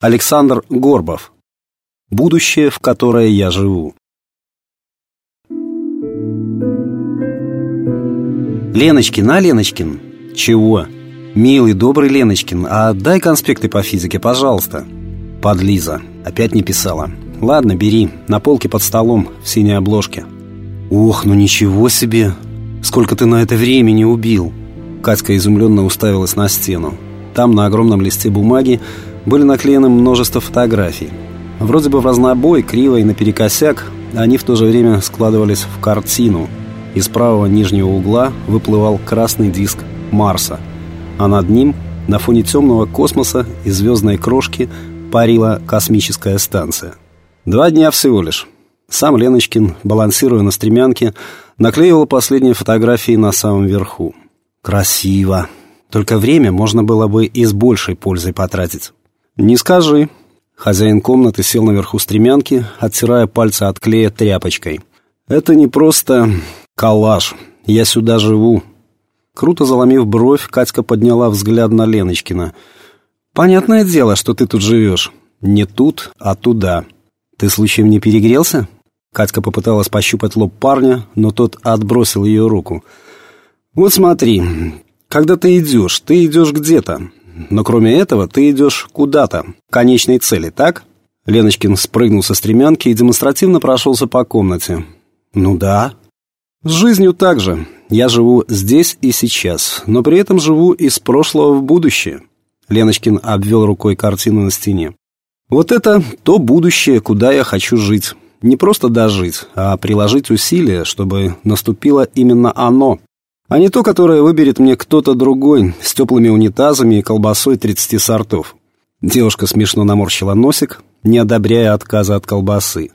Александр Горбов. Будущее, в которое я живу. Леночкин, а, Леночкин? Чего? Милый, добрый Леночкин, а дай конспекты по физике, пожалуйста. Подлиза. Опять не писала. Ладно, бери. На полке под столом, в синей обложке. Ох, ну ничего себе! Сколько ты на это времени убил! Катька изумленно уставилась на стену. Там, на огромном листе бумаги, были наклеены множество фотографий. Вроде бы в разнобой, криво и наперекосяк, они в то же время складывались в картину. Из правого нижнего угла выплывал красный диск Марса, а над ним, на фоне темного космоса и звездной крошки, парила космическая станция. Два дня всего лишь. Сам Леночкин, балансируя на стремянке, наклеивал последние фотографии на самом верху. Красиво. Только время можно было бы и с большей пользой потратить. «Не скажи». Хозяин комнаты сел наверху стремянки, оттирая пальцы от клея тряпочкой. «Это не просто коллаж. Я сюда живу». Круто заломив бровь, Катька подняла взгляд на Леночкина. «Понятное дело, что ты тут живешь. Не тут, а туда. Ты случаем не перегрелся?» Катька попыталась пощупать лоб парня, но тот отбросил ее руку. «Вот смотри, когда ты идешь, ты идешь где-то. Но кроме этого, ты идешь куда-то, к конечной цели, так?» Леночкин спрыгнул со стремянки и демонстративно прошелся по комнате. «Ну да». «С жизнью так же. Я живу здесь и сейчас, но при этом живу из прошлого в будущее». Леночкин обвел рукой картину на стене. «Вот это то будущее, куда я хочу жить. Не просто дожить, а приложить усилия, чтобы наступило именно оно, а не то, которое выберет мне кто-то другой, с теплыми унитазами и колбасой 30 сортов. Девушка смешно наморщила носик, не одобряя отказа от колбасы.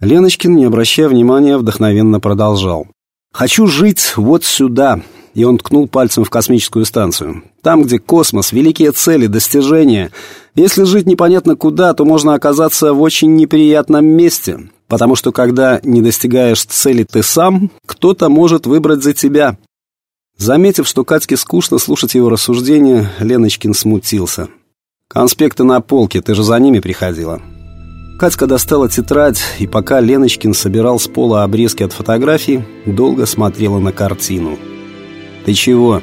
Леночкин, не обращая внимания, вдохновенно продолжал. «Хочу жить вот сюда», и он ткнул пальцем в космическую станцию. «Там, где космос, великие цели, достижения. Если жить непонятно куда, то можно оказаться в очень неприятном месте, потому что когда не достигаешь цели ты сам, кто-то может выбрать за тебя. Заметив, что Катьке скучно слушать его рассуждения, Леночкин смутился. «Конспекты на полке, ты же за ними приходила». Катька достала тетрадь, и пока Леночкин собирал с пола обрезки от фотографий, долго смотрела на картину. «Ты чего?»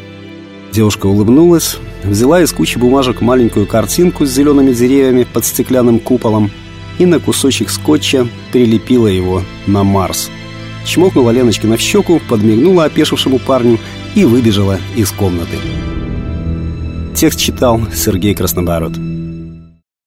Девушка улыбнулась, взяла из кучи бумажек маленькую картинку с зелеными деревьями под стеклянным куполом и на кусочек скотча прилепила его на Марс. Чмокнула Леночкина в щеку, подмигнула опешившему парню и выбежала из комнаты. Текст читал Сергей Краснобород.